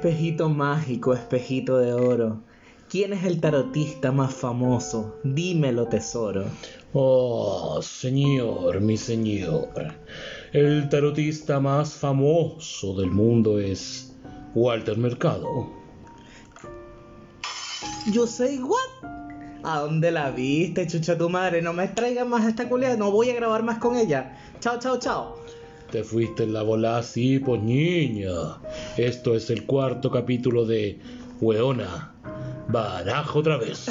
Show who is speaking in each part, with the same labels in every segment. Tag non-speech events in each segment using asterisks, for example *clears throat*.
Speaker 1: Espejito mágico, espejito de oro. ¿Quién es el tarotista más famoso? Dímelo, tesoro.
Speaker 2: Oh, señor, mi señor. El tarotista más famoso del mundo es Walter Mercado.
Speaker 1: Yo sé what? ¿A dónde la viste, chucha tu madre? No me traigas más a esta culia, no voy a grabar más con ella. Chao, chao, chao.
Speaker 2: Te fuiste en la bola así, pues. Esto es el cuarto capítulo de Weona. Barajo otra vez.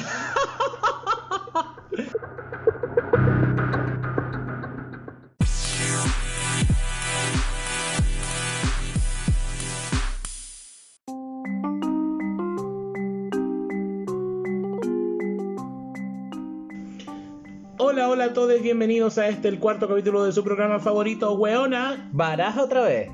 Speaker 2: Bienvenidos a este, el cuarto capítulo de su programa favorito, Weona.
Speaker 1: Baraja otra vez.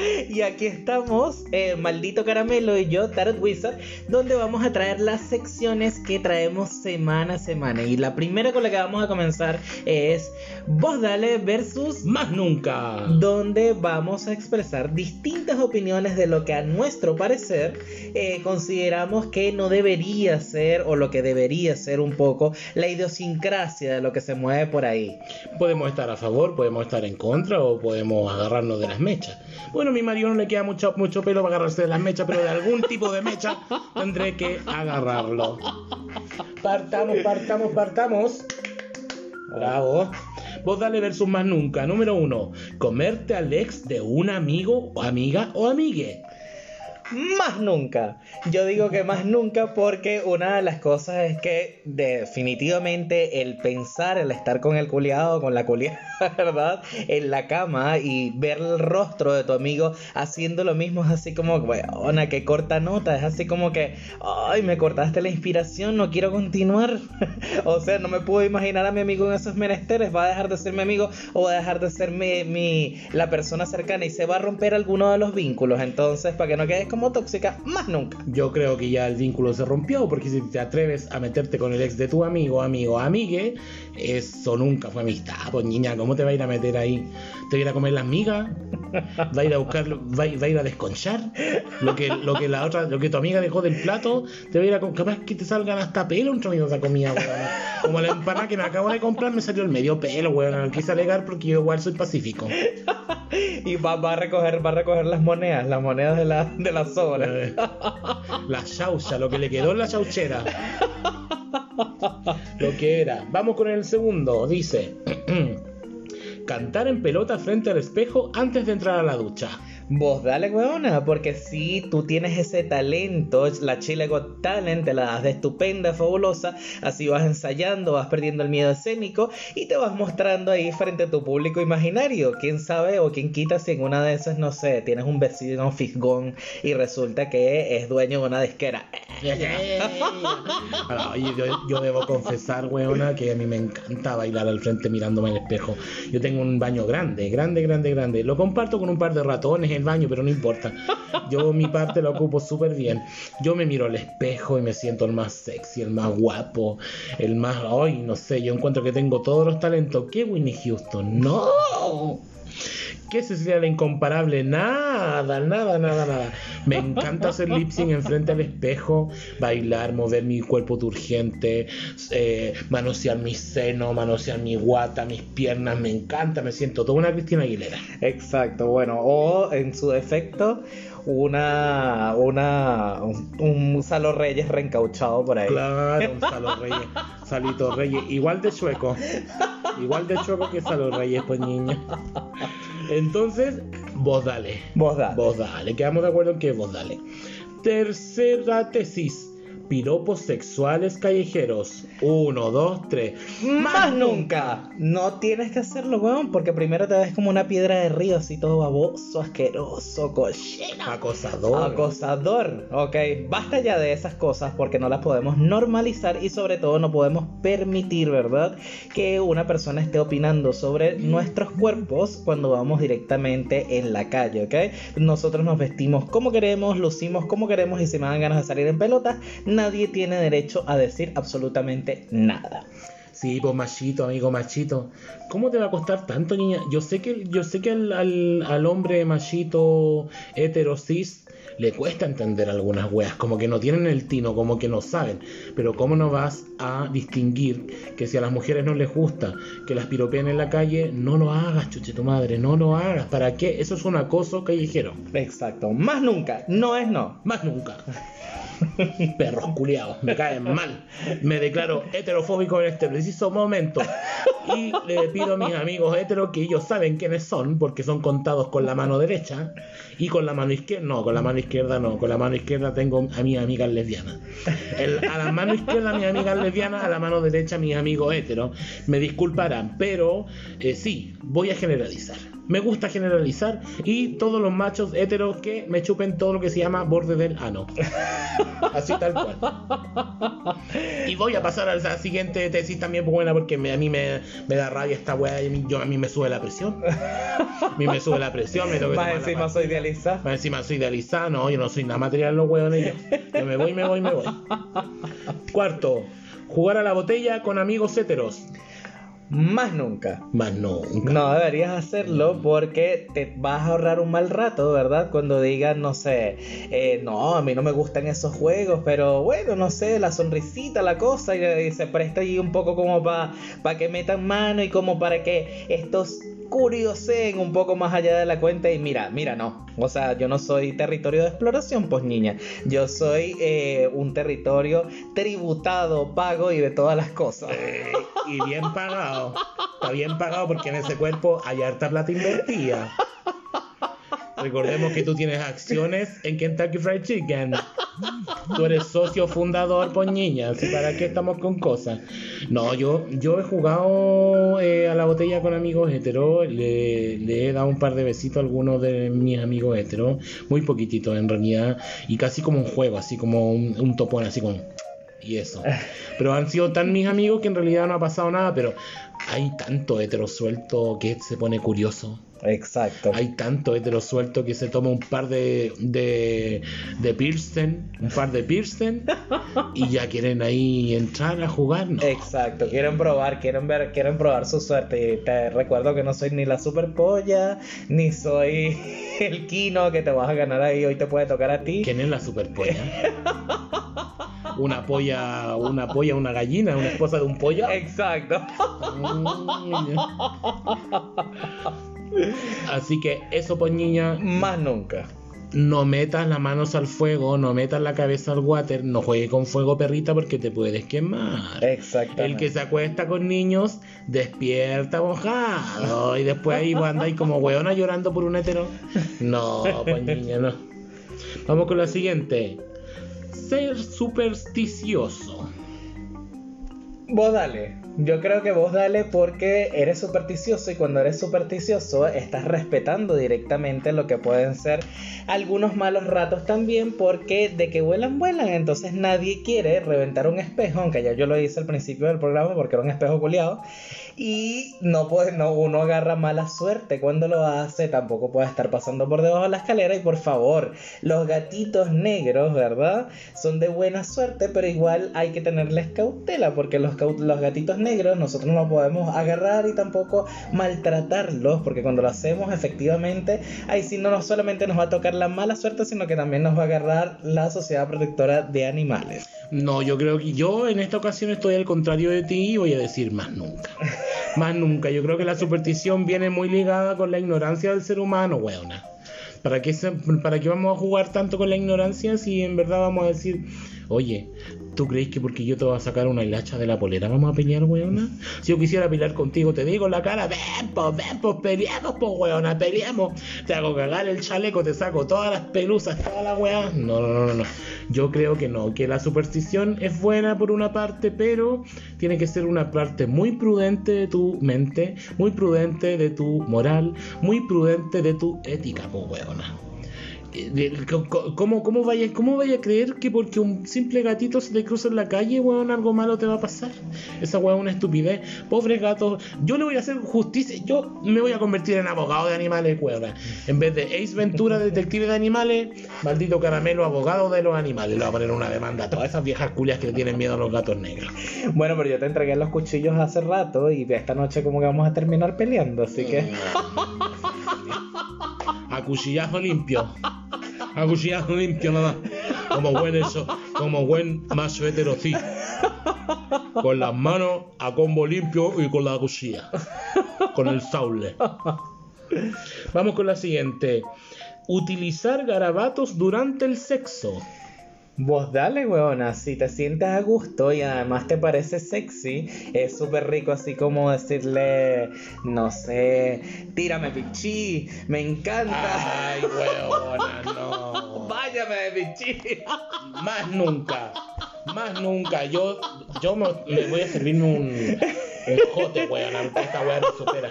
Speaker 1: *laughs* y aquí estamos, eh, Maldito Caramelo y yo, Tarot Wizard, donde vamos a traer las secciones que traemos semana a semana. Y la primera con la que vamos a comenzar es Vos Dale versus
Speaker 2: Más nunca.
Speaker 1: donde vamos a expresar distintas opiniones de lo que a nuestro parecer eh, consideramos que no debería ser o lo que debería ser un poco la idiosincrasia de lo que se mueve por ahí.
Speaker 2: Podemos estar a favor, podemos estar en contra o podemos agarrarnos de las mechas. Bueno, a mi marido no le queda mucho, mucho pelo para agarrarse de las mechas, pero de algún tipo de mecha tendré que agarrarlo. Partamos, partamos, partamos. Bravo. Vos dale versus más nunca. Número uno. Comerte al ex de un amigo o amiga o amigue.
Speaker 1: Más nunca. Yo digo que más nunca porque una de las cosas es que definitivamente el pensar, el estar con el culiado, con la culiada, *laughs* ¿verdad? En la cama y ver el rostro de tu amigo haciendo lo mismo es así como, weona, que corta nota. Es así como que, ay, me cortaste la inspiración, no quiero continuar. *laughs* o sea, no me puedo imaginar a mi amigo en esos menesteres. Va a dejar de ser mi amigo o va a dejar de ser mi, mi la persona cercana y se va a romper alguno de los vínculos. Entonces, para que no quedes como tóxica, más nunca.
Speaker 2: Yo creo que ya el vínculo se rompió porque si te atreves a meterte con el ex de tu amigo, amigo, amigue, eso nunca fue amistad. Pues niña, ¿cómo te va a ir a meter ahí? ¿Te va a ir a comer las migas? *laughs* ¿Va a ir a buscar, va, a- va a ir a desconchar? Lo que, lo que la otra, lo que tu amiga dejó del plato, te va a ir a capaz que te salgan hasta pelo un tromito de comida, weón. Como la empanada que me acabo de comprar me salió el medio pelo, weón. Quise alegar porque yo igual soy pacífico.
Speaker 1: Y va, va a recoger, va a recoger las monedas, las monedas de la, de la sobra.
Speaker 2: Eh, La chaucha, lo que le quedó en la chauchera. Lo que era. Vamos con el segundo. Dice: *clears throat* Cantar en pelota frente al espejo antes de entrar a la ducha.
Speaker 1: Vos dale, weona, porque si tú tienes ese talento, la Chile Got Talent, te la das de estupenda, fabulosa, así vas ensayando, vas perdiendo el miedo escénico y te vas mostrando ahí frente a tu público imaginario. Quién sabe o quién quita si en una de esas, no sé, tienes un vecino fisgón y resulta que es dueño de una disquera. *laughs*
Speaker 2: Ahora, oye, yo, yo debo confesar, weona, que a mí me encanta bailar al frente mirándome en el espejo. Yo tengo un baño grande, grande, grande, grande. Lo comparto con un par de ratones en el baño, pero no importa. Yo mi parte la ocupo súper bien. Yo me miro al espejo y me siento el más sexy, el más guapo, el más... Ay, no sé, yo encuentro que tengo todos los talentos. ¿Qué Winnie Houston? ¡No! ¿Qué Cecilia la incomparable? Nada, nada, nada, nada. Me encanta hacer lip sync enfrente al espejo, bailar, mover mi cuerpo turgente, eh, manosear mi seno, manosear mi guata, mis piernas. Me encanta, me siento toda una Cristina Aguilera.
Speaker 1: Exacto, bueno, o en su defecto, una, una, un, un Salo Reyes reencauchado por ahí.
Speaker 2: Claro, un Salo Reyes, Salito Reyes, igual de chueco. Igual de chueco que Salo Reyes, pues niña. Entonces, vos dale.
Speaker 1: Vos da.
Speaker 2: Vos dale, quedamos de acuerdo en que vos dale. Tercera tesis. Piropos sexuales callejeros. Uno, dos, tres.
Speaker 1: Más nunca. No tienes que hacerlo, weón, porque primero te ves como una piedra de río, así todo baboso, asqueroso, cochino.
Speaker 2: Acosador.
Speaker 1: Acosador, ok. Basta ya de esas cosas porque no las podemos normalizar y sobre todo no podemos permitir, ¿verdad? Que una persona esté opinando sobre nuestros cuerpos cuando vamos directamente en la calle, ¿ok? Nosotros nos vestimos como queremos, lucimos como queremos y si me dan ganas de salir en pelotas, nadie tiene derecho a decir absolutamente nada.
Speaker 2: Sí, pues machito, amigo machito. ¿Cómo te va a costar tanto, niña? Yo sé que, yo sé que al, al, al hombre machito heterosis le cuesta entender algunas weas, como que no tienen el tino, como que no saben. Pero ¿cómo no vas a distinguir que si a las mujeres no les gusta que las piropeen en la calle, no lo hagas, chuche tu madre, no lo hagas? ¿Para qué? Eso es un acoso callejero.
Speaker 1: Exacto. Más nunca. No es no.
Speaker 2: Más nunca. *laughs* *laughs* Perros culiados, me caen mal. Me declaro heterofóbico en este preciso momento. Y le pido a mis amigos heteros que ellos saben quiénes son, porque son contados con la mano derecha. Y con la mano izquierda, no, con la mano izquierda no. Con la mano izquierda tengo a mis amigas lesbianas. A la mano izquierda mis amigas lesbianas, a la mano derecha mis amigos heteros. Me disculparán, pero eh, sí, voy a generalizar. Me gusta generalizar y todos los machos heteros que me chupen todo lo que se llama borde del ano. *laughs* Así tal cual. Y voy a pasar a la siguiente tesis también pues, buena porque me- a mí me, me da rabia esta weá y yo, a mí me sube la presión. A mí me sube la presión, me
Speaker 1: Más encima soy idealista.
Speaker 2: Más encima soy idealizado, no, yo no soy nada material los huevones. Yo, yo me voy, me voy, me voy. Cuarto, jugar a la botella con amigos heteros.
Speaker 1: Más nunca.
Speaker 2: Más no.
Speaker 1: No deberías hacerlo porque te vas a ahorrar un mal rato, ¿verdad? Cuando digas, no sé, eh, no, a mí no me gustan esos juegos, pero bueno, no sé, la sonrisita, la cosa, y, y se presta ahí un poco como para que metan mano y como para que estos curioseen un poco más allá de la cuenta y mira, mira, no. O sea, yo no soy territorio de exploración, pues niña. Yo soy eh, un territorio tributado, pago y de todas las cosas.
Speaker 2: Eh, y bien pagado. Está bien pagado porque en ese cuerpo hay harta plata invertida. Recordemos que tú tienes acciones en Kentucky Fried Chicken. Tú eres socio fundador, pues niña. así ¿Para qué estamos con cosas? No, yo, yo he jugado eh, a la botella con amigos heteros. Le, he dado un par de besitos a algunos de mis amigos heteros. Muy poquititos en realidad. Y casi como un juego, así como un, un topón, así como y eso. Pero han sido tan mis amigos que en realidad no ha pasado nada, pero hay tanto hetero suelto que se pone curioso.
Speaker 1: Exacto.
Speaker 2: Hay tanto hetero suelto que se toma un par de, de, de Pearson, un par de Pearson, y ya quieren ahí entrar a jugar. No.
Speaker 1: Exacto, quieren probar, quieren ver, quieren probar su suerte. Y te recuerdo que no soy ni la super polla, ni soy *laughs* el Kino que te vas a ganar ahí, hoy te puede tocar a ti.
Speaker 2: ¿Quién es la superpolla? Una polla, una polla, una gallina, una esposa de un pollo.
Speaker 1: Exacto.
Speaker 2: Mm, Así que eso, pues niña,
Speaker 1: Más nunca.
Speaker 2: no metas las manos al fuego, no metas la cabeza al water, no juegues con fuego perrita porque te puedes quemar.
Speaker 1: Exacto.
Speaker 2: El que se acuesta con niños despierta mojado y después ahí vos andáis como weona llorando por un hetero. No, pues niña, no. Vamos con la siguiente. Ser supersticioso.
Speaker 1: Vos dale. Yo creo que vos dale porque eres supersticioso y cuando eres supersticioso estás respetando directamente lo que pueden ser algunos malos ratos también porque de que vuelan, vuelan. Entonces nadie quiere reventar un espejo, aunque ya yo lo hice al principio del programa porque era un espejo culiado. Y no puede, no, uno agarra mala suerte cuando lo hace, tampoco puede estar pasando por debajo de la escalera. Y por favor, los gatitos negros, ¿verdad? Son de buena suerte, pero igual hay que tenerles cautela, porque los, los gatitos negros nosotros no podemos agarrar y tampoco maltratarlos, porque cuando lo hacemos efectivamente, ahí sí no nos- solamente nos va a tocar la mala suerte, sino que también nos va a agarrar la sociedad protectora de animales.
Speaker 2: No, yo creo que yo en esta ocasión estoy al contrario de ti y voy a decir más nunca. Más nunca. Yo creo que la superstición viene muy ligada con la ignorancia del ser humano, weona. ¿Para qué, ¿Para qué vamos a jugar tanto con la ignorancia si en verdad vamos a decir, oye, ¿tú crees que porque yo te voy a sacar una hilacha de la polera vamos a pelear, weona? Si yo quisiera pelear contigo, te digo en la cara, ven, pues, ven, pues, peleamos, pues, weona, peleamos. Te hago cagar el chaleco, te saco todas las pelusas, toda la weá. No, no, no, no, no. Yo creo que no, que la superstición es buena por una parte, pero tiene que ser una parte muy prudente de tu mente, muy prudente de tu moral, muy prudente de tu ética, pues weona. ¿Cómo, cómo, vaya, ¿Cómo vaya a creer que porque un simple gatito se te cruza en la calle, weón, algo malo te va a pasar? Esa weón es una estupidez. Pobre gato. Yo le voy a hacer justicia. Yo me voy a convertir en abogado de animales, weón. En vez de Ace Ventura, detective de animales, maldito caramelo, abogado de los animales. Le voy a poner una demanda a todas esas viejas culias que le tienen miedo a los gatos negros.
Speaker 1: Bueno, pero yo te entregué los cuchillos hace rato y esta noche como que vamos a terminar peleando, así que...
Speaker 2: A cuchillazo limpio. A cuchillazo limpio nada. Como buen eso, como buen macho heterocí. Con las manos a combo limpio y con la cuchilla. Con el saule. Vamos con la siguiente. Utilizar garabatos durante el sexo.
Speaker 1: Vos dale, weona, si te sientes a gusto y además te parece sexy, es súper rico así como decirle, no sé, tírame pichí, me encanta.
Speaker 2: Ay, weona, no. *laughs*
Speaker 1: Váyame, pichí.
Speaker 2: Más nunca. Más nunca. Yo, yo me, me voy a servirme un, un jote, weón. aunque Esta weá no supera.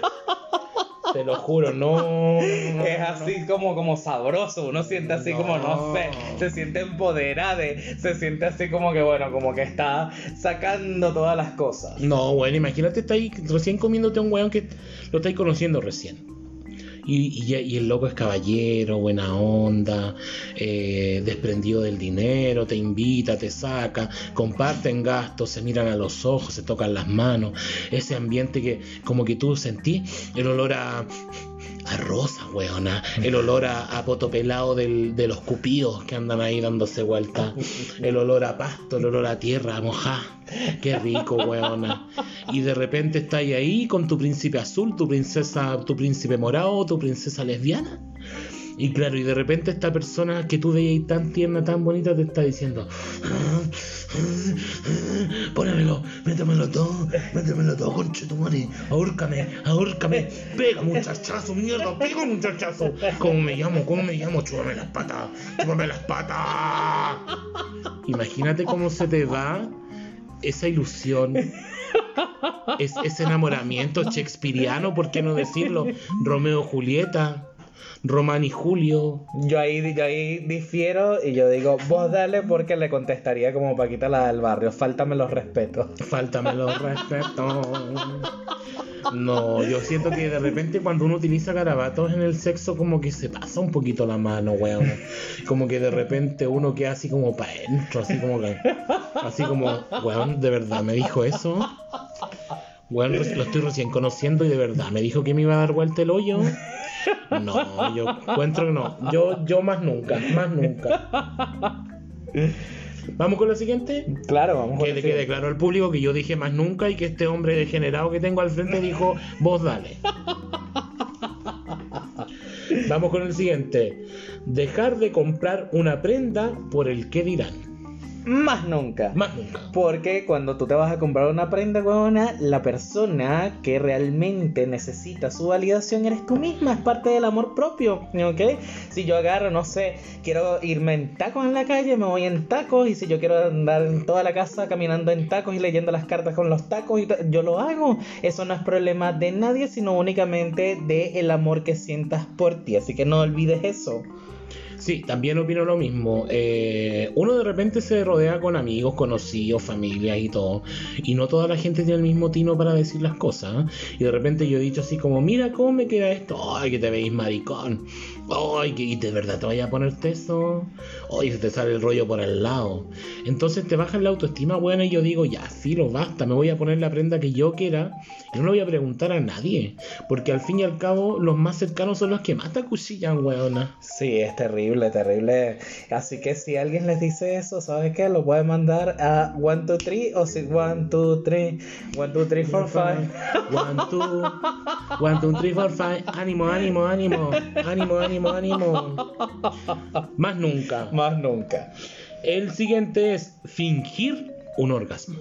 Speaker 2: Te lo juro, no.
Speaker 1: Es así como, como sabroso, uno siente así como, no sé, se siente empoderado, se siente así como que, bueno, como que está sacando todas las cosas.
Speaker 2: No, weón, imagínate, está ahí recién comiéndote a un weón que lo estáis conociendo recién. Y, el loco es caballero, buena onda, eh, desprendido del dinero, te invita, te saca, comparten gastos, se miran a los ojos, se tocan las manos. Ese ambiente que como que tú sentís el olor a, a rosa, weona, el olor a, a de los cupidos que andan ahí dándose vuelta, el olor a pasto, el olor a tierra mojada. Qué rico, weona. Y de repente estás ahí con tu príncipe azul, tu princesa, tu príncipe morado, tu princesa lesbiana. Y claro, y de repente esta persona que tú veías tan tierna, tan bonita, te está diciendo: Pónemelo, métemelo todo, métemelo todo, conche tu madre, ahórcame, ahórcame, pega muchachazo, mierda, pega muchachazo. ¿Cómo me llamo? ¿Cómo me llamo? Chúpame las patas, chúpame las patas. Imagínate cómo se te va esa ilusión, es, ese enamoramiento shakespeariano, ¿por qué no decirlo? Romeo Julieta, Román y Julio.
Speaker 1: Yo ahí, yo ahí difiero y yo digo, vos dale porque le contestaría como Paquita la del barrio, faltame los respetos.
Speaker 2: Faltame los respetos. No, yo siento que de repente cuando uno utiliza garabatos en el sexo como que se pasa un poquito la mano, weón. Como que de repente uno queda así como para adentro, así como que, así como, weón, de verdad me dijo eso. Weón, lo estoy recién conociendo y de verdad me dijo que me iba a dar vuelta el hoyo. No, yo encuentro que no. Yo, yo más nunca, más nunca. Vamos con la siguiente.
Speaker 1: Claro, vamos
Speaker 2: Que
Speaker 1: con
Speaker 2: le
Speaker 1: el
Speaker 2: quede claro al público que yo dije más nunca y que este hombre degenerado que tengo al frente dijo, vos dale. Vamos con el siguiente. Dejar de comprar una prenda por el que dirán.
Speaker 1: Más nunca.
Speaker 2: Más nunca.
Speaker 1: Porque cuando tú te vas a comprar una prenda, huevona, la persona que realmente necesita su validación eres tú misma, es parte del amor propio, ¿ok? Si yo agarro, no sé, quiero irme en tacos en la calle, me voy en tacos, y si yo quiero andar en toda la casa caminando en tacos y leyendo las cartas con los tacos, y yo lo hago. Eso no es problema de nadie, sino únicamente de el amor que sientas por ti, así que no olvides eso.
Speaker 2: Sí, también opino lo mismo. Eh, uno de repente se rodea con amigos, conocidos, familias y todo. Y no toda la gente tiene el mismo tino para decir las cosas. ¿eh? Y de repente yo he dicho así como, mira cómo me queda esto. Ay, que te veis maricón. Ay, que y de verdad te vaya a ponerte eso. Ay, se te sale el rollo por el lado. Entonces te baja la autoestima buena y yo digo, ya, filo, basta. Me voy a poner la prenda que yo quiera. Y no le voy a preguntar a nadie. Porque al fin y al cabo, los más cercanos son los que más te acuchillan, weona.
Speaker 1: Sí, es terrible, terrible. Así que si alguien les dice eso, ¿sabes qué? Lo puede mandar a 1, 2, 3 o si 1, 2, 3, 1, 2, 3, 4, 5.
Speaker 2: One, two, one, two, three, four, five. Ánimo, ánimo, ánimo. Ánimo, ánimo, ánimo. *laughs* Más nunca.
Speaker 1: Más nunca.
Speaker 2: El siguiente es fingir un orgasmo.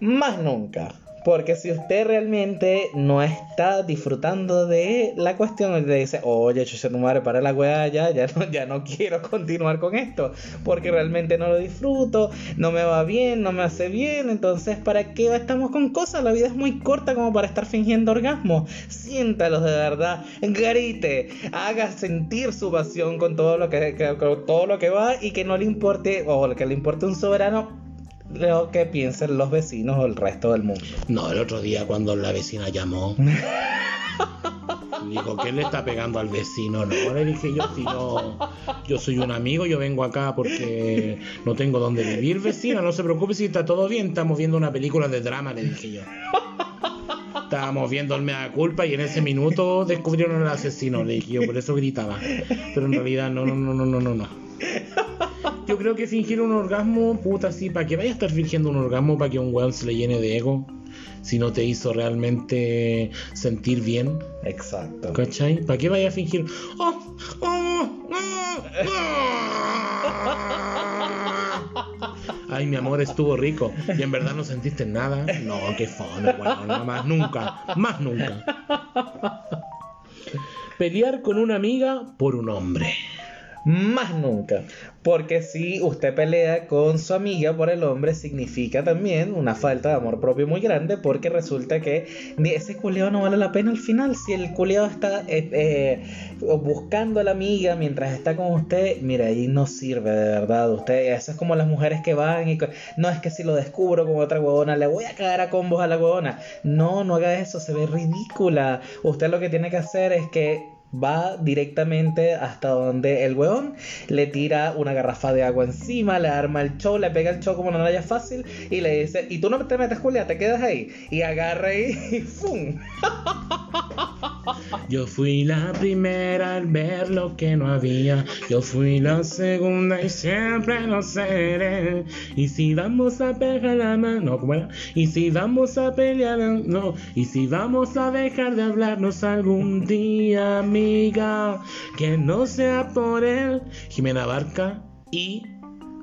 Speaker 1: Más nunca. Porque si usted realmente no está disfrutando de la cuestión, le dice, oye, chucha tu madre, para la weá ya, ya no, ya no quiero *laughs* continuar con esto, porque realmente no lo disfruto, no me va bien, no me hace bien, entonces, ¿para qué estamos con cosas? La vida es muy corta como para estar fingiendo orgasmo. Siéntalos de verdad, grite, haga sentir su pasión con todo lo que, que- con todo lo que va y que no le importe, o que le importe un soberano lo que piensen los vecinos o el resto del mundo.
Speaker 2: No, el otro día cuando la vecina llamó. *laughs* Dijo, ¿qué le está pegando al vecino? No, le dije yo, si yo, yo soy un amigo, yo vengo acá porque no tengo dónde vivir, vecina, no se preocupe si está todo bien, estamos viendo una película de drama, le dije yo. Estábamos viendo el mea culpa y en ese minuto descubrieron al asesino, le dije yo, por eso gritaba. Pero en realidad no, no, no, no, no, no, no. Yo creo que fingir un orgasmo, puta, sí, para que vaya a estar fingiendo un orgasmo para que un weón se le llene de ego, si no te hizo realmente sentir bien,
Speaker 1: Exacto.
Speaker 2: ¿cachai? ¿Para qué vaya a fingir? ¡Oh! ¡Oh! ¡Oh! Ay, mi amor, estuvo rico. Y en verdad no sentiste nada. No, qué fome, bueno, no, más nunca, más nunca. Pelear con una amiga por un hombre.
Speaker 1: Más nunca. Porque si usted pelea con su amiga por el hombre, significa también una falta de amor propio muy grande. Porque resulta que ese culeado no vale la pena al final. Si el culeado está eh, eh, buscando a la amiga mientras está con usted, mira, ahí no sirve de verdad. Usted, eso es como las mujeres que van y no es que si lo descubro con otra huevona, le voy a caer a combos a la huevona. No, no haga eso, se ve ridícula. Usted lo que tiene que hacer es que va directamente hasta donde el huevón le tira una garrafa de agua encima, le arma el show, le pega el show como una raya fácil y le dice, y tú no te metes Julia, te quedas ahí y agarra y *laughs* ¡fum!
Speaker 2: Yo fui la primera al ver lo que no había. Yo fui la segunda y siempre lo seré. Y si vamos a pegar la mano, ¿cómo era? Y si vamos a pelear, no. Y si vamos a dejar de hablarnos algún día, amiga, que no sea por él. Jimena Barca y.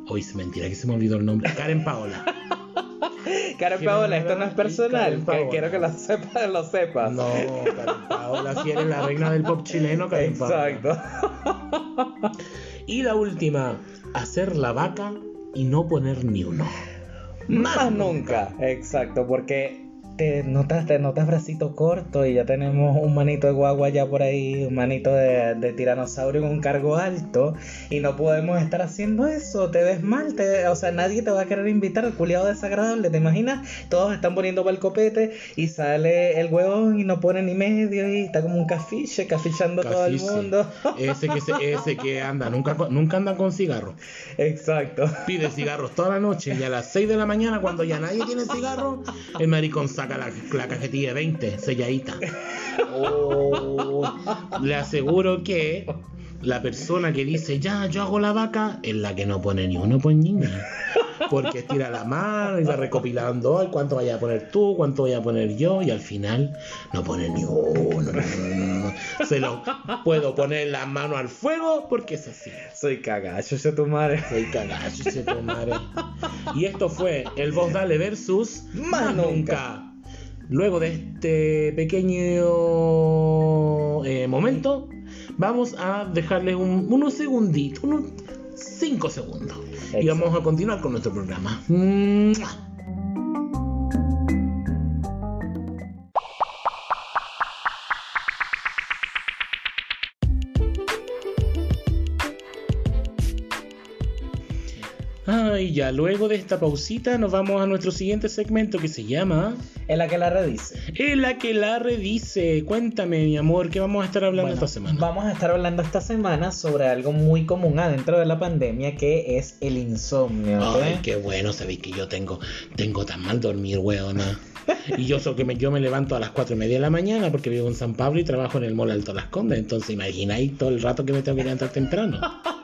Speaker 2: Hoy es mentira que se me olvidó el nombre. Karen Paola. *laughs*
Speaker 1: Karen Paola, esto no es personal, que quiero que lo sepas, lo sepas.
Speaker 2: No, Karen Paola, si eres la reina del pop chileno, Karen Paola.
Speaker 1: Exacto.
Speaker 2: Y la última, hacer la vaca y no poner ni uno.
Speaker 1: Más nunca. Exacto, porque te notas, te notas bracito corto y ya tenemos un manito de guagua ya por ahí, un manito de, de tiranosaurio con un cargo alto y no podemos estar haciendo eso, te ves mal, te- o sea, nadie te va a querer invitar culiado desagradable, ¿te imaginas? Todos están poniendo para el copete y sale el huevón y no pone ni medio y está como un cafiche, cafichando todo el
Speaker 2: Cafiche.
Speaker 1: mundo.
Speaker 2: Ese que, se- ese que anda, nunca, nunca anda con cigarro.
Speaker 1: Exacto.
Speaker 2: Pide cigarros toda la noche y a las 6 de la mañana, cuando ya nadie tiene cigarro, el maricón saca la, la cajetilla de 20, selladita. Oh, le aseguro que la persona que dice, ya, yo hago la vaca, es la que no pone ni uno, pues niña. Porque estira la mano y va recopilando "Ay, cuánto vaya a poner tú, cuánto voy a poner yo, y al final no pone ni uno. no, no, no, no. Se lo puedo poner la mano al fuego porque es así.
Speaker 1: Soy cagacho, yo tu madre.
Speaker 2: Soy cagacho, che tu madre. Y esto fue el Voz Dale versus
Speaker 1: Más Nunca.
Speaker 2: Luego de este pequeño eh, momento, vamos a dejarles un- unos segunditos, unos 5 segundos. Y vamos a continuar con nuestro programa. ¡Mua! Ya luego de esta pausita nos vamos a nuestro siguiente segmento que se llama
Speaker 1: Es la que la redice.
Speaker 2: El la que la redice. Cuéntame, mi amor, ¿qué vamos a estar hablando
Speaker 1: Bueno,
Speaker 2: esta semana?
Speaker 1: Vamos a estar hablando esta semana sobre algo muy común adentro de la pandemia que es el insomnio. ¿ok?
Speaker 2: Ay, qué bueno, sabéis que yo tengo, tengo tan mal dormir, weona. Y yo, so que me, yo me levanto a las 4 y media de la mañana porque vivo en San Pablo y trabajo en el Mall Alto Las Condes. Entonces, imagináis todo el rato que me tengo que levantar temprano. *laughs*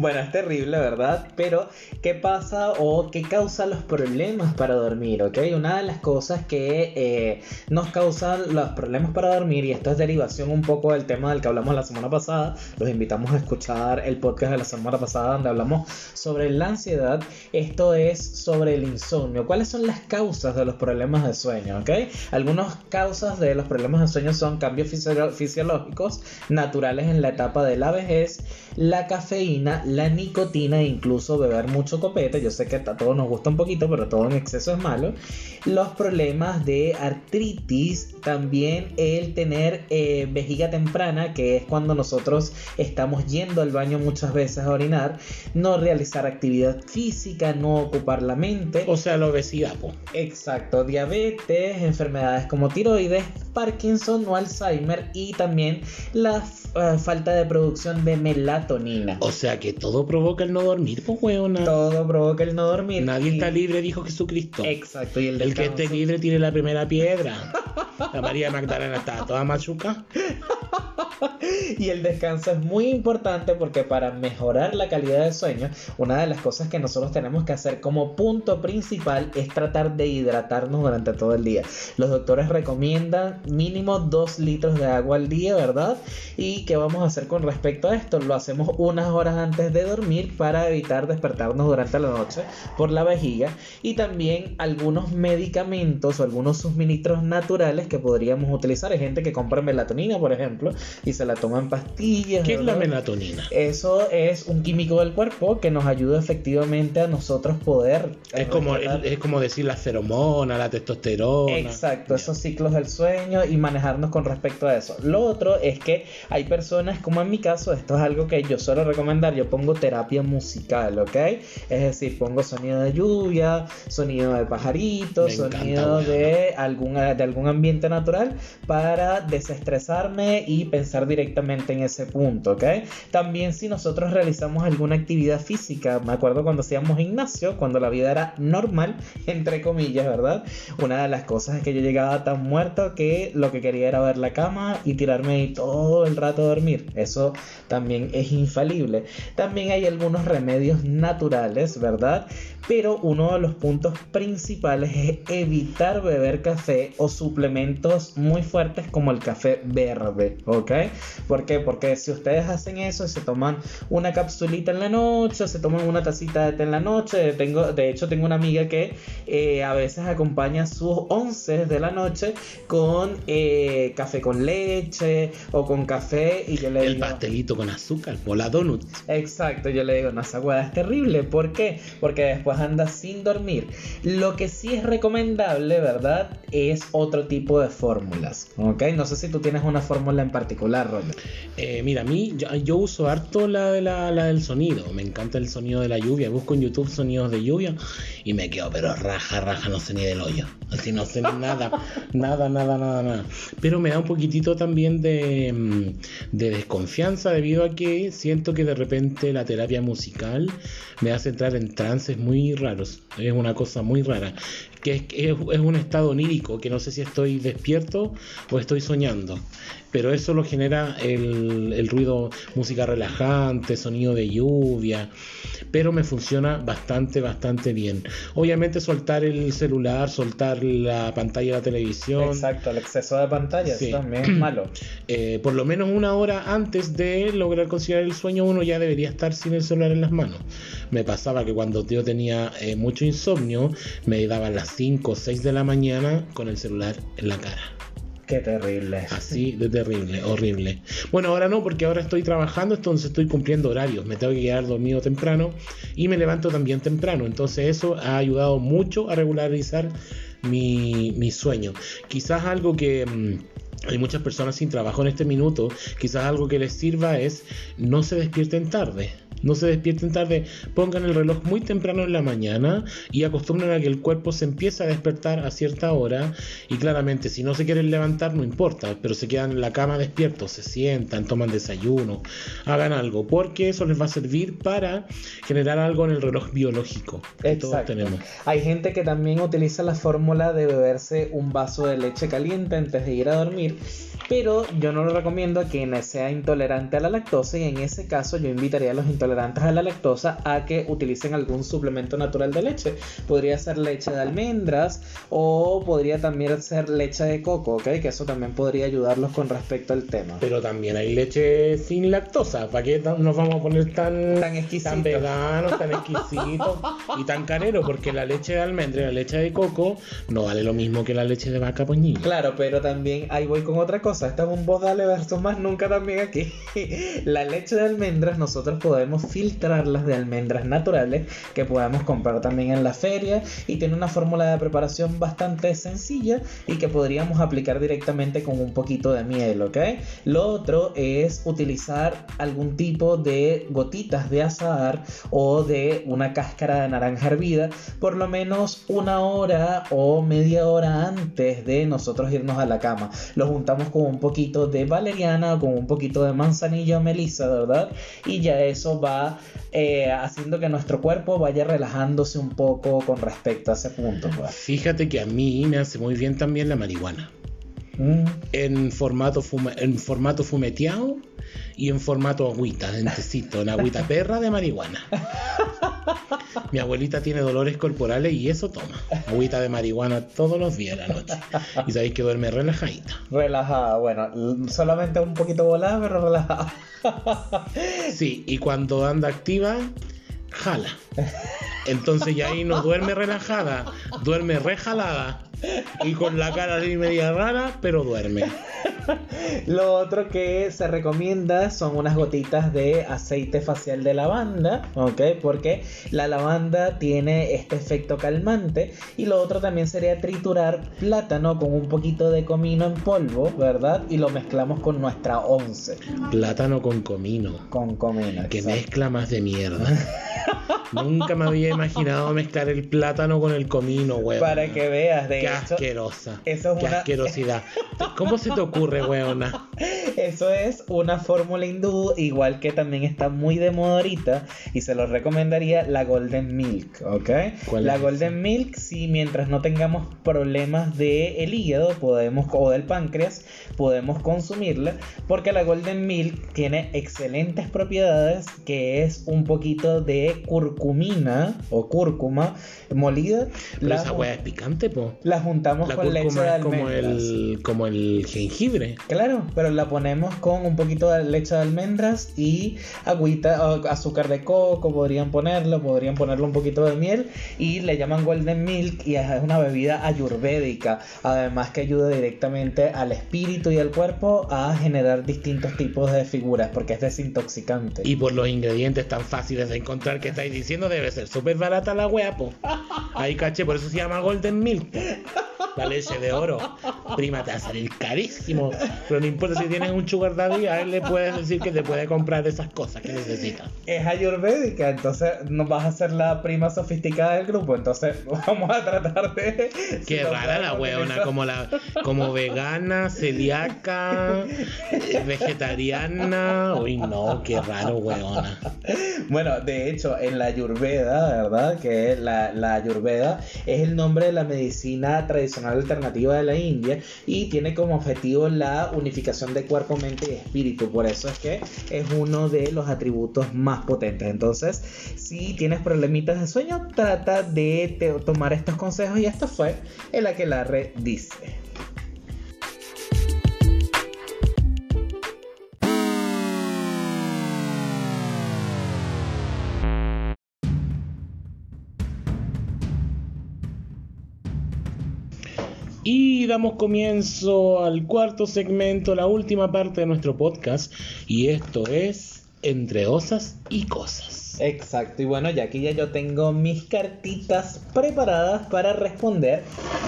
Speaker 1: Bueno, es terrible, ¿verdad? Pero, ¿qué pasa o qué causa los problemas para dormir? ¿Ok? Una de las cosas que eh, nos causan los problemas para dormir, y esto es derivación un poco del tema del que hablamos la semana pasada, los invitamos a escuchar el podcast de la semana pasada donde hablamos sobre la ansiedad, esto es sobre el insomnio. ¿Cuáles son las causas de los problemas de sueño? ¿Ok? Algunas causas de los problemas de sueño son cambios fisiológicos naturales en la etapa de la vejez, la cafeína, la nicotina e incluso beber mucho copete. Yo sé que a todos nos gusta un poquito, pero todo en exceso es malo. Los problemas de artritis, también el tener eh, vejiga temprana, que es cuando nosotros estamos yendo al baño muchas veces a orinar, no realizar actividad física, no ocupar la mente.
Speaker 2: O sea, la obesidad, po.
Speaker 1: Exacto, diabetes, enfermedades como tiroides, Parkinson o Alzheimer y también la eh, falta de producción de melatonina.
Speaker 2: O sea que todo provoca el no dormir, pues weona.
Speaker 1: Todo provoca el no dormir.
Speaker 2: Nadie está libre, dijo Jesucristo.
Speaker 1: Exacto, y el,
Speaker 2: el que esté libre tiene la primera piedra. la María Magdalena está toda machuca. *laughs* *laughs*
Speaker 1: y el descanso es muy importante porque para mejorar la calidad del sueño, una de las cosas que nosotros tenemos que hacer como punto principal es tratar de hidratarnos durante todo el día. Los doctores recomiendan mínimo 2 litros de agua al día, ¿verdad? ¿Y qué vamos a hacer con respecto a esto? Lo hacemos unas horas antes de dormir para evitar despertarnos durante la noche por la vejiga y también algunos medicamentos o algunos suministros naturales que podríamos utilizar. Hay gente que compra melatonina, por ejemplo, y se la toma en pastillas.
Speaker 2: ¿Qué es la melatonina?
Speaker 1: Eso es un químico del cuerpo que nos ayuda efectivamente a nosotros poder...
Speaker 2: Es como, es, como decir la feromona, la testosterona.
Speaker 1: Exacto, esos ciclos del sueño y manejarnos con respecto a eso. Lo otro es que hay personas, como en mi caso, esto es algo que yo suelo recomendar, yo pongo terapia musical, ¿ok? Es decir, pongo sonido de lluvia, sonido de pajaritos, sonido de, alguna, de algún ambiente natural para desestresarme y pensar directamente en ese punto, ¿ok? También si nosotros realizamos alguna actividad física, me acuerdo cuando hacíamos gimnasio, cuando la vida era normal, *laughs* entre comillas, ¿verdad? Una de las cosas es que yo llegaba tan muerto que lo que quería era ver la cama y tirarme ahí todo el rato a dormir. Eso también es infalible. También hay algunos remedios naturales, ¿verdad? Pero uno de los puntos principales es evitar beber café o suplementos muy fuertes como el café verde, ¿ok? ¿Por qué? Porque si ustedes hacen eso y se toman una capsulita en la noche, se toman una tacita de té en la noche, tengo, de hecho tengo una amiga que eh, a veces acompaña sus once de la noche con eh, café con leche o con café y yo le
Speaker 2: el pastelito con azúcar o la donut.
Speaker 1: Exacto, yo le digo, no, esa hueá es terrible. ¿Por qué? Porque después anda sin dormir. Lo que sí es recomendable, ¿verdad? Es otro tipo de fórmulas, ¿ok? No sé si tú tienes una fórmula en particular, Roger.
Speaker 2: Eh, mira, a mí yo, uso harto la, de la, la, del sonido. Me encanta el sonido de la lluvia. Busco en YouTube sonidos de lluvia y me quedo, pero raja, raja, no sé ni del hoyo. Así no sé nada, *laughs* nada, nada, nada, nada. Pero me da un poquitito también de, mm, de desconfianza debido a que siento que de repente la terapia musical me hace entrar en trances muy raros. Es una cosa muy rara. Que es, es, un estado onírico, que no sé si estoy despierto o estoy soñando pero eso lo genera el, el, ruido, música relajante, sonido de lluvia, pero me funciona bastante, bastante bien. Obviamente soltar el celular, soltar la pantalla de la televisión.
Speaker 1: Exacto, el exceso de pantalla también es *clears throat* malo.
Speaker 2: Eh, por lo menos una hora antes de lograr conciliar el sueño uno ya debería estar sin el celular en las manos. Me pasaba que cuando yo tenía eh, mucho insomnio, me daban las 5 o 6 de la mañana con el celular en la cara.
Speaker 1: Qué terrible.
Speaker 2: Así de terrible, horrible. Bueno, ahora no, porque ahora estoy trabajando, entonces estoy cumpliendo horarios. Me tengo que quedar dormido temprano y me levanto también temprano. Entonces eso ha ayudado mucho a regularizar mi, mi sueño. Quizás algo que... Mm, hay muchas personas sin trabajo en este minuto, quizás algo que les sirva es no se despierten tarde. No se despierten tarde, pongan el reloj muy temprano en la mañana y acostumbren a que el cuerpo se empiece a despertar a cierta hora. Y claramente, si no se quieren levantar, no importa, pero se quedan en la cama despiertos, se sientan, toman desayuno, hagan algo, porque eso les va a servir para generar algo en el reloj biológico que todos tenemos.
Speaker 1: Hay gente que también utiliza la fórmula de beberse un vaso de leche caliente antes de ir a dormir pero yo no lo recomiendo a quien sea intolerante a la lactosa y en ese caso yo invitaría a los intolerantes intolerantes a la lactosa a que utilicen algún suplemento natural de leche. Podría ser leche de almendras o podría también ser leche de coco, ¿ok? Que eso también podría ayudarlos con respecto al tema.
Speaker 2: Pero también hay leche sin lactosa. ¿Para qué nos vamos a poner tan,
Speaker 1: Tan exquisitos.
Speaker 2: tan veganos, tan exquisitos y tan careros? Porque la leche de almendra y la leche de coco no vale lo mismo que la leche de vaca poñilla.
Speaker 1: Claro, pero también ahí voy con otra cosa. Estamos en voz dale versus más nunca también aquí. *laughs* La leche de almendras nosotros podemos filtrarlas de almendras naturales que podemos comprar también en la feria y tiene una fórmula de preparación bastante sencilla y que podríamos aplicar directamente con un poquito de miel, ¿ok? Lo otro es utilizar algún tipo de gotitas de azahar o de una cáscara de naranja hervida por lo menos una hora o media hora antes de nosotros irnos a la cama. Lo juntamos con un poquito de valeriana o con un poquito de manzanilla o melisa, ¿verdad? Y ya eso va eh, haciendo que nuestro cuerpo vaya relajándose un poco con respecto a ese punto. pues.
Speaker 2: Fíjate que a mí me hace muy bien también la marihuana.
Speaker 1: Mm.
Speaker 2: En formato, en formato fumeteado y en formato agüita, en tecito, en agüita *laughs* perra de marihuana. Mi abuelita tiene dolores corporales y eso toma. Agüita de marihuana todos los días de la noche. Y sabéis que duerme relajadita.
Speaker 1: Relajada, bueno, solamente un poquito volada, pero relajada.
Speaker 2: Sí, y cuando anda activa, jala. Entonces ya ahí no duerme relajada, duerme rejalada *laughs* y con la cara así media rara, pero duerme. *laughs*
Speaker 1: Lo otro que se recomienda son unas gotitas de aceite facial de lavanda, ¿ok? Porque la lavanda tiene este efecto calmante. Y lo otro también sería triturar plátano con un poquito de comino en polvo, ¿verdad? Y lo mezclamos con nuestra once.
Speaker 2: Plátano con comino.
Speaker 1: Con comino.
Speaker 2: Que mezcla más de mierda. *laughs* Nunca me había imaginado mezclar el plátano con el comino, weón.
Speaker 1: Para que veas, de
Speaker 2: asquerosa.
Speaker 1: eso es
Speaker 2: Qué
Speaker 1: una-
Speaker 2: asquerosidad. *laughs* ¿Cómo se te ocurre, weona?
Speaker 1: Eso es una fórmula hindú, igual que también está muy de moda ahorita y se lo recomendaría la Golden Milk, ¿ok?
Speaker 2: ¿Cuál
Speaker 1: La
Speaker 2: es
Speaker 1: Golden Milk, si mientras no tengamos problemas del hígado podemos, o del páncreas, podemos consumirla, porque la Golden Milk tiene excelentes propiedades, que es un poquito de curcumina o cúrcuma molida.
Speaker 2: Pero
Speaker 1: La,
Speaker 2: esa weá es picante, po.
Speaker 1: la juntamos
Speaker 2: La
Speaker 1: con leche de
Speaker 2: es como
Speaker 1: almendras.
Speaker 2: el, como el jengibre.
Speaker 1: Claro, pero la ponemos con un poquito de leche de almendras y agüita, azúcar de coco, podrían ponerlo, podrían ponerle un poquito de miel y le llaman Golden Milk y es una bebida ayurvédica, además que ayuda directamente al espíritu y al cuerpo a generar distintos tipos de figuras porque es desintoxicante.
Speaker 2: Y por los ingredientes tan fáciles de encontrar que estáis diciendo, debe ser súper barata la wea, po. Ahí caché, por eso se llama Golden Milk. Leche de oro. Prima, te va a salir carísimo. Pero no importa si tienes un sugar daddy, a él le puedes decir que te puede comprar esas cosas que necesitas.
Speaker 1: Es ayurvédica, entonces no vas a ser la prima sofisticada del grupo, entonces *laughs* vamos a tratar de...
Speaker 2: Qué rara la
Speaker 1: utilizar-
Speaker 2: como la, como vegana, celíaca, eh, vegetariana. Uy no, qué raro weona.
Speaker 1: Bueno, de hecho, en la Ayurveda, ¿verdad? Que la, la Ayurveda es el nombre de la medicina tradicional alternativa de la India y tiene como objetivo la unificación de cuerpo, mente y espíritu. Por eso es que es uno de los atributos más potentes. Entonces, si tienes problemitas de sueño, trata de tomar estos consejos y esto fue el Aquelarre dice.
Speaker 2: Y damos comienzo al cuarto segmento, la última parte de nuestro podcast. Y esto es Entre Osas y Cosas.
Speaker 1: Exacto, y bueno, ya aquí ya yo tengo mis cartitas preparadas para responder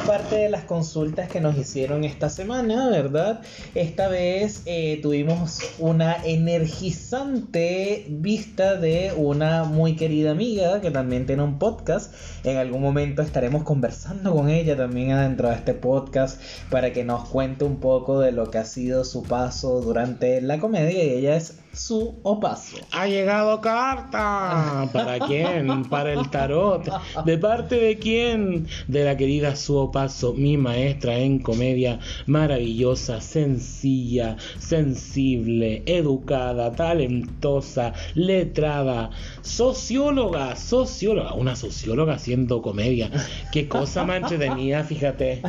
Speaker 1: parte de las consultas que nos hicieron esta semana, ¿verdad? Esta vez eh, tuvimos una energizante vista de una muy querida amiga que también tiene un podcast. En algún momento estaremos conversando con ella también adentro de este podcast para que nos cuente un poco de lo que ha sido su paso durante la comedia y ella es su Paso.
Speaker 2: Ha llegado carta. ¿Para quién? Para el tarot. ¿De parte de quién? De la querida Suo Paso, mi maestra en comedia, maravillosa, sencilla, sensible, educada, talentosa, letrada, socióloga, socióloga, una socióloga haciendo comedia. Qué cosa más entretenida, fíjate.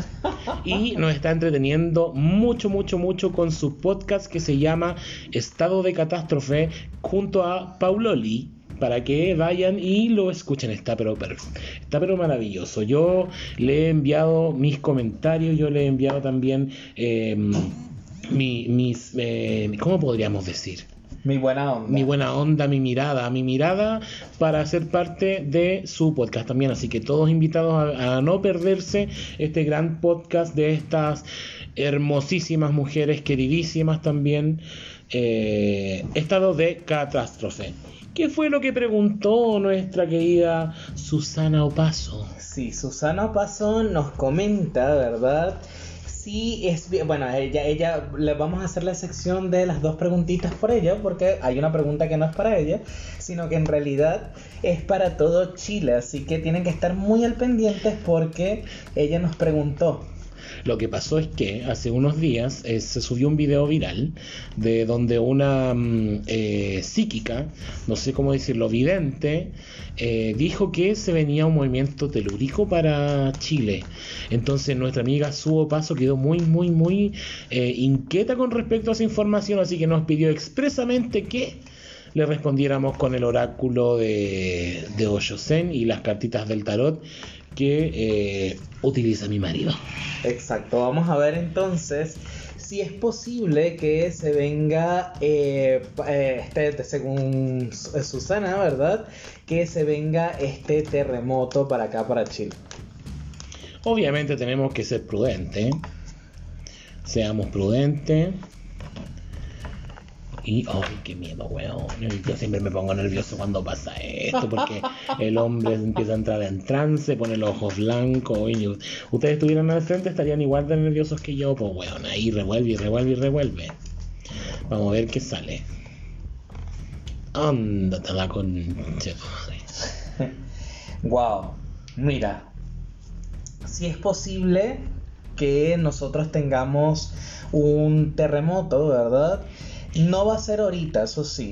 Speaker 2: Y nos está entreteniendo mucho, mucho, mucho con su podcast que se llama Estado de Catástrofe junto a Pauloli para que vayan y lo escuchen. Está pero, está pero maravilloso. Yo le he enviado mis comentarios, yo le he enviado también eh, mi, mis, eh, ¿cómo podríamos decir?
Speaker 1: Mi buena onda.
Speaker 2: Mi buena onda, mi mirada, mi mirada para ser parte de su podcast también. Así que todos invitados a, a no perderse este gran podcast de estas hermosísimas mujeres, queridísimas también. Eh, estado de catástrofe. ¿Qué fue lo que preguntó nuestra querida Susana Opaso?
Speaker 1: Sí, Susana Opaso nos comenta, ¿verdad? Sí, es bien. Bueno, ella, ella, le vamos a hacer la sección de las dos preguntitas por ella, porque hay una pregunta que no es para ella, sino que en realidad es para todo Chile. Así que tienen que estar muy al pendientes porque ella nos preguntó.
Speaker 2: Lo que pasó es que hace unos días eh, se subió un video viral de donde una mm, eh, psíquica, no sé cómo decirlo, vidente, eh, dijo que se venía un movimiento telúrico para Chile. Entonces nuestra amiga Subo Paso quedó muy, muy, muy inquieta con respecto a esa información, así que nos pidió expresamente que le respondiéramos con el oráculo de, de y las cartitas del tarot que eh, utiliza mi marido.
Speaker 1: Exacto, vamos a ver entonces si es posible que se venga, eh, eh, este, según Susana, ¿verdad? Que se venga este terremoto para acá, para Chile.
Speaker 2: Obviamente tenemos que ser prudentes. Seamos prudentes. Y, ay, qué miedo, weón. Yo siempre me pongo nervioso cuando pasa esto, porque el hombre empieza a entrar en trance, pone los ojos blancos. Y ustedes estuvieran al frente, estarían igual de nerviosos que yo, pues, weón. Ahí revuelve y revuelve y revuelve. Vamos a ver qué sale. Ándate la con.
Speaker 1: wow. *laughs* Mira. Si es posible que nosotros tengamos un terremoto, ¿verdad? No va a ser ahorita, eso sí.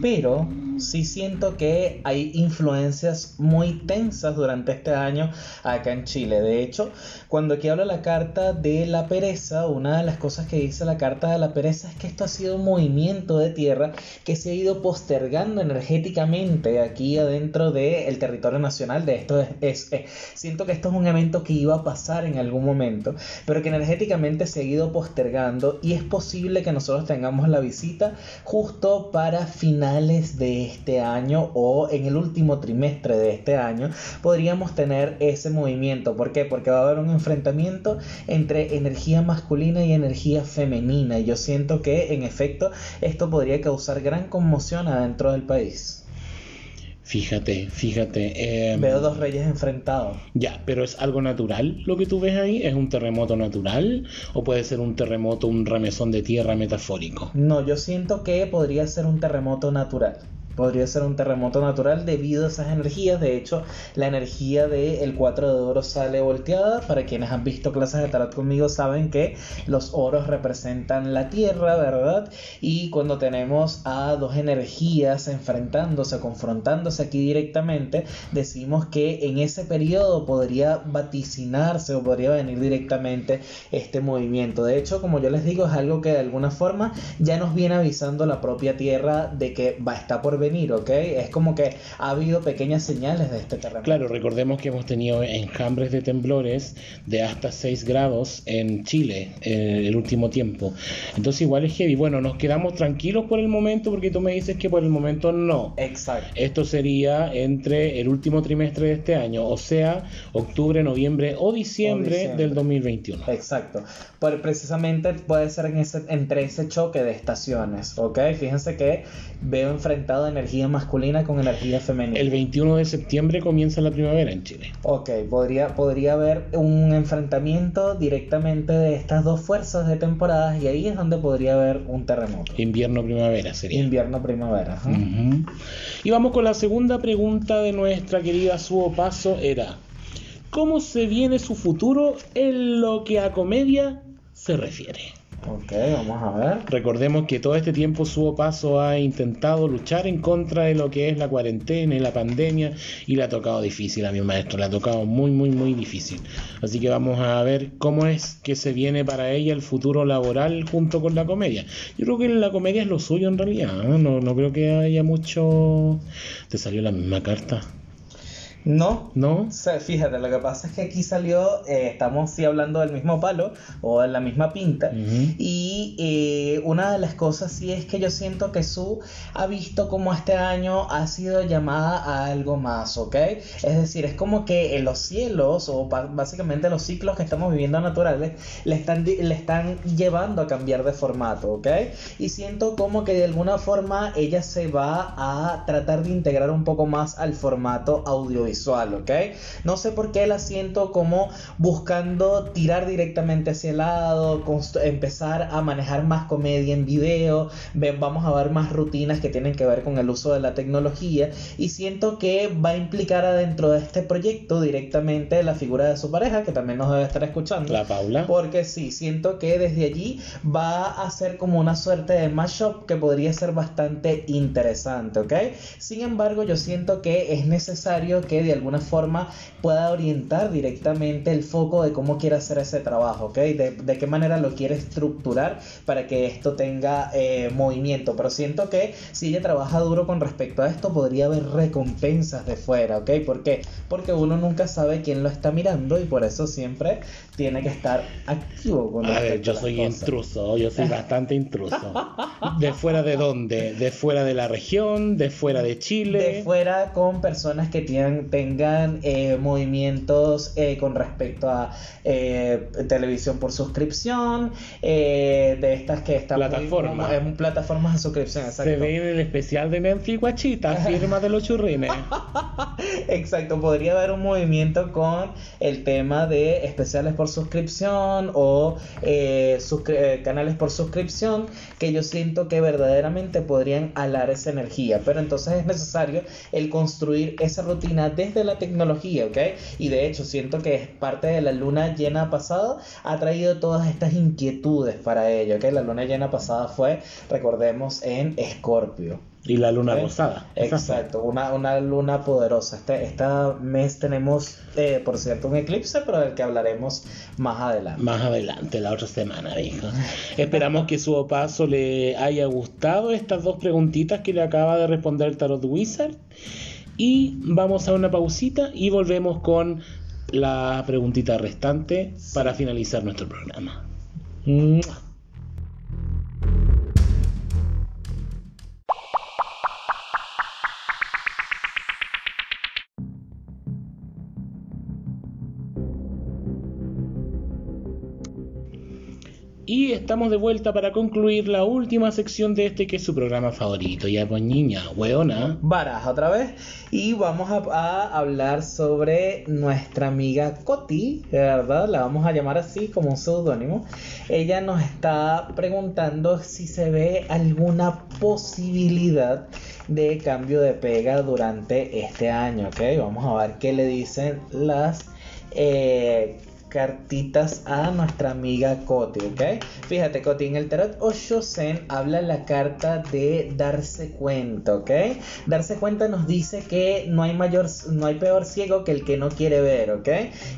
Speaker 1: Pero sí siento que hay influencias muy tensas durante este año acá en Chile. De hecho, cuando aquí hablo la carta de la pereza, una de las cosas que dice la carta de la pereza es que esto ha sido un movimiento de tierra que se ha ido postergando energéticamente aquí adentro del territorio nacional. De esto es, siento que esto es un evento que iba a pasar en algún momento, pero que energéticamente se ha ido postergando y es posible que nosotros tengamos la visita justo para finales de este año o en el último trimestre de este año podríamos tener ese movimiento. ¿Por qué? Porque va a haber un enfrentamiento entre energía masculina y energía femenina. Y yo siento que en efecto esto podría causar gran conmoción adentro del país.
Speaker 2: Fíjate, fíjate.
Speaker 1: Em, Veo dos reyes enfrentados.
Speaker 2: Ya, pero es algo natural lo que tú ves ahí. ¿Es un terremoto natural? ¿O puede ser un terremoto, un remesón de tierra metafórico?
Speaker 1: No, yo siento que podría ser un terremoto natural podría ser un terremoto natural debido a esas energías. De hecho, la energía del 4 de oro sale volteada. Para quienes han visto clases de tarot conmigo saben que los oros representan la tierra, ¿verdad? Y cuando tenemos a dos energías enfrentándose, confrontándose aquí directamente, decimos que en ese periodo podría vaticinarse o podría venir directamente este movimiento. De hecho, como yo les digo, es algo que de alguna forma ya nos viene avisando la propia tierra de que va a estar por venir ¿ok? Es como que ha habido pequeñas señales de este terremoto.
Speaker 2: Claro, recordemos que hemos tenido enjambres de temblores de hasta 6 grados en Chile en el último tiempo. Entonces igual es heavy. Bueno, nos quedamos tranquilos por el momento porque tú me dices que por el momento no.
Speaker 1: Exacto.
Speaker 2: Esto sería entre el último trimestre de este año, o sea, octubre, noviembre o diciembre, del 2021.
Speaker 1: Exacto. Pues precisamente puede ser en ese, entre ese choque de estaciones, ¿ok? Fíjense que veo enfrentado en energía masculina con energía femenina.
Speaker 2: El 21 de septiembre comienza la primavera en Chile.
Speaker 1: Ok, podría, podría haber un enfrentamiento directamente de estas dos fuerzas de temporadas y ahí es donde podría haber un terremoto.
Speaker 2: Invierno-primavera sería.
Speaker 1: Invierno-primavera.
Speaker 2: Y vamos con la segunda pregunta de nuestra querida Suo Paso era ¿Cómo se viene su futuro en lo que a comedia se refiere?
Speaker 1: Ok, vamos a ver.
Speaker 2: Recordemos que todo este tiempo Suo Paso ha intentado luchar en contra de lo que es la cuarentena y la pandemia y le ha tocado difícil a mi maestro, le ha tocado muy muy muy difícil. Así que vamos a ver cómo es que se viene para ella el futuro laboral junto con la comedia. Yo creo que la comedia es lo suyo en realidad, ¿eh? no, no creo que haya mucho... Te salió la misma carta,
Speaker 1: No,
Speaker 2: ¿no?
Speaker 1: O sea, fíjate, lo que pasa es que aquí salió, eh, estamos sí hablando del mismo palo o de la misma pinta. Y eh, una de las cosas sí es que yo siento que Su ha visto como este año ha sido llamada a algo más, ¿ok? Es decir, es como que en los cielos o básicamente los ciclos que estamos viviendo naturales le están, le están llevando a cambiar de formato, ¿ok? Y siento como que de alguna forma ella se va a tratar de integrar un poco más al formato audiovisual, ¿ok? No sé por qué la siento como buscando tirar directamente hacia el lado, empezar a manejar más comedia en video, ve- vamos a ver más rutinas que tienen que ver con el uso de la tecnología y siento que va a implicar adentro de este proyecto directamente la figura de su pareja, que también nos debe estar escuchando.
Speaker 2: La Paula.
Speaker 1: Porque sí, siento que desde allí va a ser como una suerte de mashup que podría ser bastante interesante, ¿ok? Sin embargo, yo siento que es necesario que de alguna forma pueda orientar directamente el foco de cómo quiere hacer ese trabajo, ¿ok? De, de qué manera lo quiere estructurar para que esto tenga eh, movimiento. Pero siento que si ella trabaja duro con respecto a esto, podría haber recompensas de fuera, ¿ok? ¿Por qué? Porque uno nunca sabe quién lo está mirando y por eso siempre tiene que estar activo con
Speaker 2: A ver, yo
Speaker 1: a
Speaker 2: soy
Speaker 1: cosas.
Speaker 2: intruso, yo soy bastante intruso. *laughs* ¿De fuera de dónde? ¿De fuera de la región? ¿De fuera de Chile?
Speaker 1: de fuera con personas que tienen, tengan eh, movimientos eh, con respecto a eh, televisión por suscripción, de estas que están muy-
Speaker 2: Plataforma.
Speaker 1: en plataformas de suscripción,
Speaker 2: Se
Speaker 1: exacto.
Speaker 2: ve en el especial de Netflix Guachita, *laughs* firma de los churrines.
Speaker 1: Exacto, podría haber un movimiento con el tema de especiales por suscripción o suscri- canales por suscripción que yo siento que verdaderamente podrían alar esa energía, pero entonces es necesario el construir esa rutina desde la tecnología, ¿ok? Y de hecho siento que es parte de la luna llena pasada ha traído todas estas inquietudes para ello, ¿ok? La luna llena pasada fue, recordemos, en Escorpio.
Speaker 2: Y la luna
Speaker 1: ¿ok?
Speaker 2: rosada.
Speaker 1: Exacto, una, una luna poderosa. Este, este mes tenemos, eh, por cierto, un eclipse, pero del que hablaremos más adelante.
Speaker 2: Más adelante, la otra semana, hija. Esperamos que su paso le haya gustado estas dos preguntitas que le acaba de responder el Tarot Wizard. Y vamos a una pausita y volvemos con la preguntita restante para finalizar nuestro programa. Estamos de vuelta para concluir la última sección de este que es su programa favorito. Ya pues niña, weona.
Speaker 1: Baraja otra vez. Y vamos a, hablar sobre nuestra amiga Coti, verdad, la vamos a llamar así como un seudónimo. Ella nos está preguntando si se ve alguna posibilidad de cambio de pega durante este año, ¿ok? Vamos a ver qué le dicen las eh, cartitas a nuestra amiga Coti, ¿ok? Fíjate, Coti, en el tarot Oshosen habla la carta de darse cuenta, ¿ok? Darse cuenta nos dice que no hay mayor, no hay peor ciego que el que no quiere ver, ¿ok?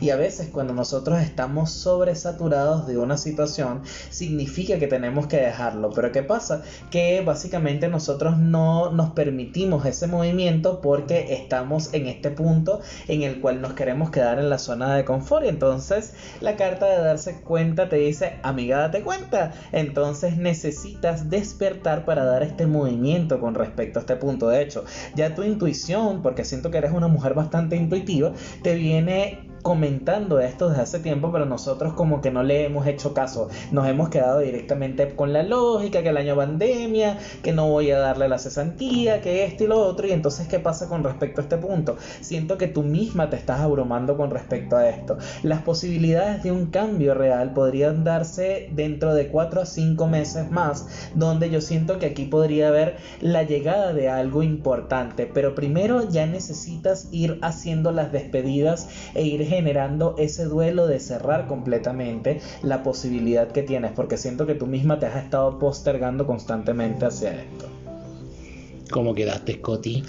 Speaker 1: Y a veces cuando nosotros estamos sobresaturados de una situación, significa que tenemos que dejarlo. Pero ¿qué pasa? Que básicamente nosotros no nos permitimos ese movimiento porque estamos en este punto en el cual nos queremos quedar en la zona de confort y entonces la carta de darse cuenta te dice, amiga, date cuenta. Entonces necesitas despertar para dar este movimiento con respecto a este punto. De hecho, ya tu intuición, porque siento que eres una mujer bastante intuitiva, te viene comentando esto desde hace tiempo, pero nosotros como que no le hemos hecho caso. Nos hemos quedado directamente con la lógica, que el año pandemia, que no voy a darle la cesantía, que esto y lo otro. Y entonces, ¿qué pasa con respecto a este punto? Siento que tú misma te estás abrumando con respecto a esto. Las posibilidades de un cambio real podrían darse dentro de 4 a 5 meses más, donde yo siento que aquí podría haber la llegada de algo importante. Pero primero ya necesitas ir haciendo las despedidas e ir generando ese duelo de cerrar completamente la posibilidad que tienes, porque siento que tú misma te has estado postergando constantemente hacia esto.
Speaker 2: ¿Cómo quedaste, Scotty?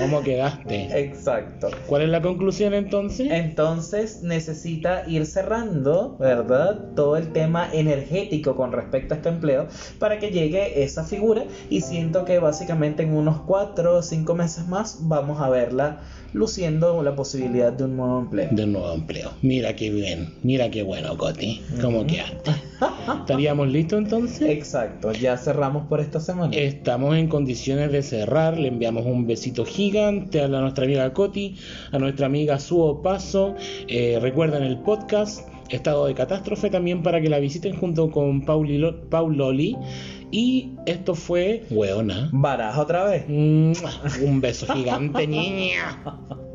Speaker 2: ¿Cómo quedaste?
Speaker 1: Exacto.
Speaker 2: ¿Cuál es la conclusión entonces?
Speaker 1: Entonces necesita ir cerrando, ¿verdad? Todo el tema energético con respecto a este empleo para que llegue esa figura y siento que básicamente en unos 4 o 5 meses más vamos a verla luciendo la posibilidad de un nuevo empleo.
Speaker 2: De un nuevo empleo. Mira qué bien, mira qué bueno, Coti. ¿Cómo quedaste? *laughs* ¿Estaríamos listos entonces?
Speaker 1: Exacto, ya cerramos por esta semana.
Speaker 2: Estamos en condiciones de cerrar. Le enviamos un besito gigante a la- nuestra amiga Coti, a nuestra amiga Suo Paso. Eh, recuerden el podcast Estado de Catástrofe también para que la visiten junto con Pauli Lo- Paul Loli. Y esto fue Weona.
Speaker 1: Baraja otra vez.
Speaker 2: Un beso gigante, niña. *laughs*